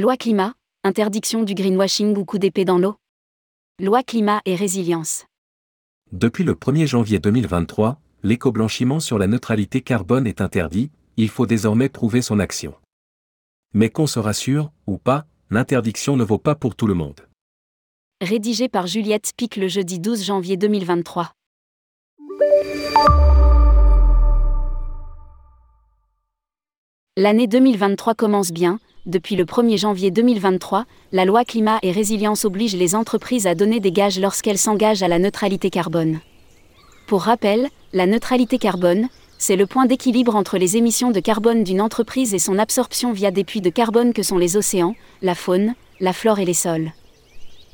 Loi climat, interdiction du greenwashing ou coup d'épée dans l'eau Loi climat et résilience. Depuis le 1er janvier 2023, l'éco-blanchiment sur la neutralité carbone est interdit, il faut désormais prouver son action. Mais qu'on se rassure, ou pas, l'interdiction ne vaut pas pour tout le monde. Rédigé par Juliette Pic le jeudi 12 janvier 2023. L'année 2023 commence bien. Depuis le 1er janvier 2023, la loi climat et résilience oblige les entreprises à donner des gages lorsqu'elles s'engagent à la neutralité carbone. Pour rappel, la neutralité carbone, c'est le point d'équilibre entre les émissions de carbone d'une entreprise et son absorption via des puits de carbone que sont les océans, la faune, la flore et les sols.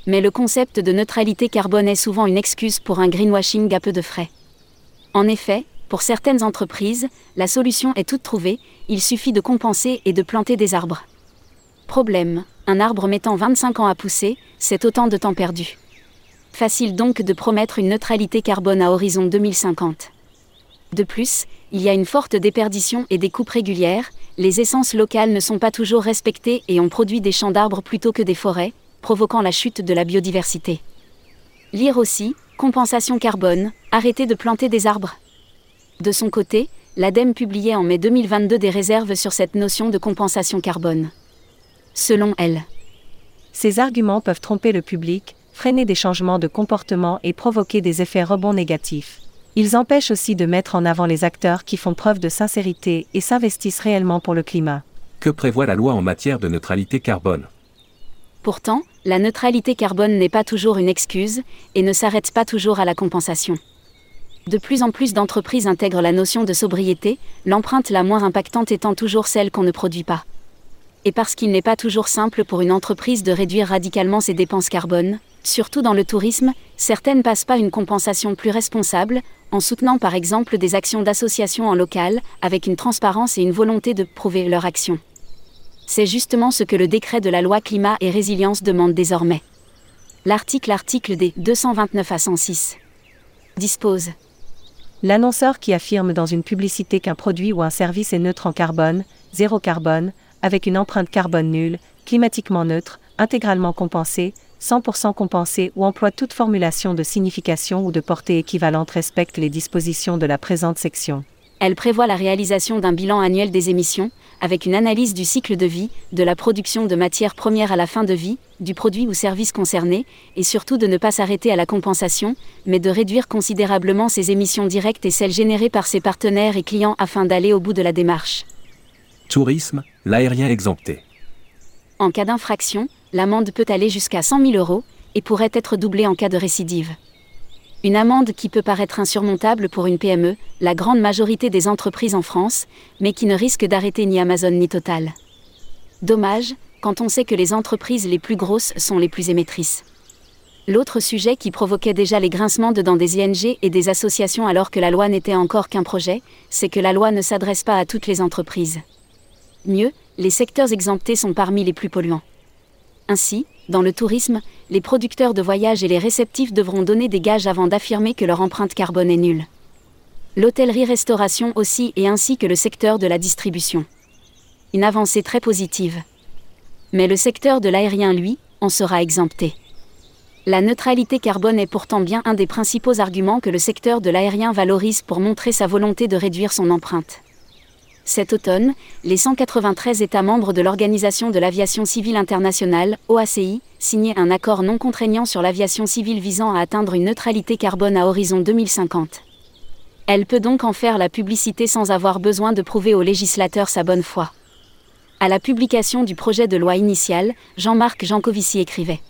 Mais le concept de neutralité carbone est souvent une excuse pour un greenwashing à peu de frais. En effet, pour certaines entreprises, la solution est toute trouvée, il suffit de compenser et de planter des arbres. Problème, un arbre mettant 25 ans à pousser, c'est autant de temps perdu. Facile donc de promettre une neutralité carbone à horizon 2050. De plus, il y a une forte déperdition et des coupes régulières, les essences locales ne sont pas toujours respectées et on produit des champs d'arbres plutôt que des forêts, provoquant la chute de la biodiversité. Lire aussi, compensation carbone, arrêtez de planter des arbres. De son côté, l'ADEME publiait en mai 2022 des réserves sur cette notion de compensation carbone. Selon elle, ces arguments peuvent tromper le public, freiner des changements de comportement et provoquer des effets rebonds négatifs. Ils empêchent aussi de mettre en avant les acteurs qui font preuve de sincérité et s'investissent réellement pour le climat. Que prévoit la loi en matière de neutralité carbone? Pourtant, la neutralité carbone n'est pas toujours une excuse et ne s'arrête pas toujours à la compensation. De plus en plus d'entreprises intègrent la notion de sobriété, l'empreinte la moins impactante étant toujours celle qu'on ne produit pas. Et parce qu'il n'est pas toujours simple pour une entreprise de réduire radicalement ses dépenses carbone, surtout dans le tourisme, certaines passent pas une compensation plus responsable, en soutenant par exemple des actions d'associations en local, avec une transparence et une volonté de prouver leur action. C'est justement ce que le décret de la loi climat et résilience demande désormais. L'article article des 229 à 106 dispose L'annonceur qui affirme dans une publicité qu'un produit ou un service est neutre en carbone, zéro carbone, avec une empreinte carbone nulle, climatiquement neutre, intégralement compensé, 100% compensé ou emploie toute formulation de signification ou de portée équivalente respecte les dispositions de la présente section. Elle prévoit la réalisation d'un bilan annuel des émissions, avec une analyse du cycle de vie, de la production de matières premières à la fin de vie, du produit ou service concerné, et surtout de ne pas s'arrêter à la compensation, mais de réduire considérablement ses émissions directes et celles générées par ses partenaires et clients afin d'aller au bout de la démarche. Tourisme, l'aérien exempté. En cas d'infraction, l'amende peut aller jusqu'à 100 000 euros, et pourrait être doublée en cas de récidive. Une amende qui peut paraître insurmontable pour une PME, la grande majorité des entreprises en France, mais qui ne risque d'arrêter ni Amazon ni Total. Dommage, quand on sait que les entreprises les plus grosses sont les plus émettrices. L'autre sujet qui provoquait déjà les grincements dedans des ING et des associations alors que la loi n'était encore qu'un projet, c'est que la loi ne s'adresse pas à toutes les entreprises. Mieux, les secteurs exemptés sont parmi les plus polluants. Ainsi, dans le tourisme, les producteurs de voyages et les réceptifs devront donner des gages avant d'affirmer que leur empreinte carbone est nulle. L'hôtellerie-restauration aussi et ainsi que le secteur de la distribution. Une avancée très positive. Mais le secteur de l'aérien, lui, en sera exempté. La neutralité carbone est pourtant bien un des principaux arguments que le secteur de l'aérien valorise pour montrer sa volonté de réduire son empreinte. Cet automne, les 193 États membres de l'Organisation de l'aviation civile internationale, OACI, signaient un accord non contraignant sur l'aviation civile visant à atteindre une neutralité carbone à horizon 2050. Elle peut donc en faire la publicité sans avoir besoin de prouver aux législateurs sa bonne foi. À la publication du projet de loi initial, Jean-Marc Jancovici écrivait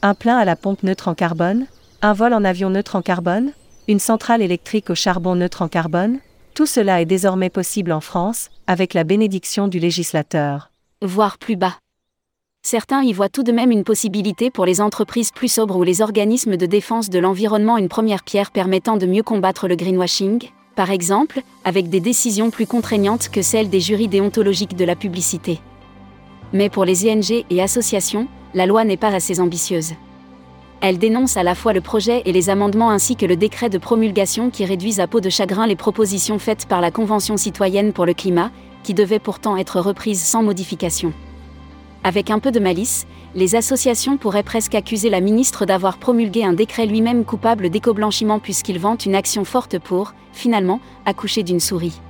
Un plein à la pompe neutre en carbone Un vol en avion neutre en carbone Une centrale électrique au charbon neutre en carbone tout cela est désormais possible en France, avec la bénédiction du législateur. Voire plus bas. Certains y voient tout de même une possibilité pour les entreprises plus sobres ou les organismes de défense de l'environnement une première pierre permettant de mieux combattre le greenwashing, par exemple, avec des décisions plus contraignantes que celles des jurys déontologiques de la publicité. Mais pour les ING et associations, la loi n'est pas assez ambitieuse. Elle dénonce à la fois le projet et les amendements ainsi que le décret de promulgation qui réduisent à peau de chagrin les propositions faites par la Convention citoyenne pour le climat, qui devaient pourtant être reprises sans modification. Avec un peu de malice, les associations pourraient presque accuser la ministre d'avoir promulgué un décret lui-même coupable d'éco-blanchiment puisqu'il vante une action forte pour, finalement, accoucher d'une souris.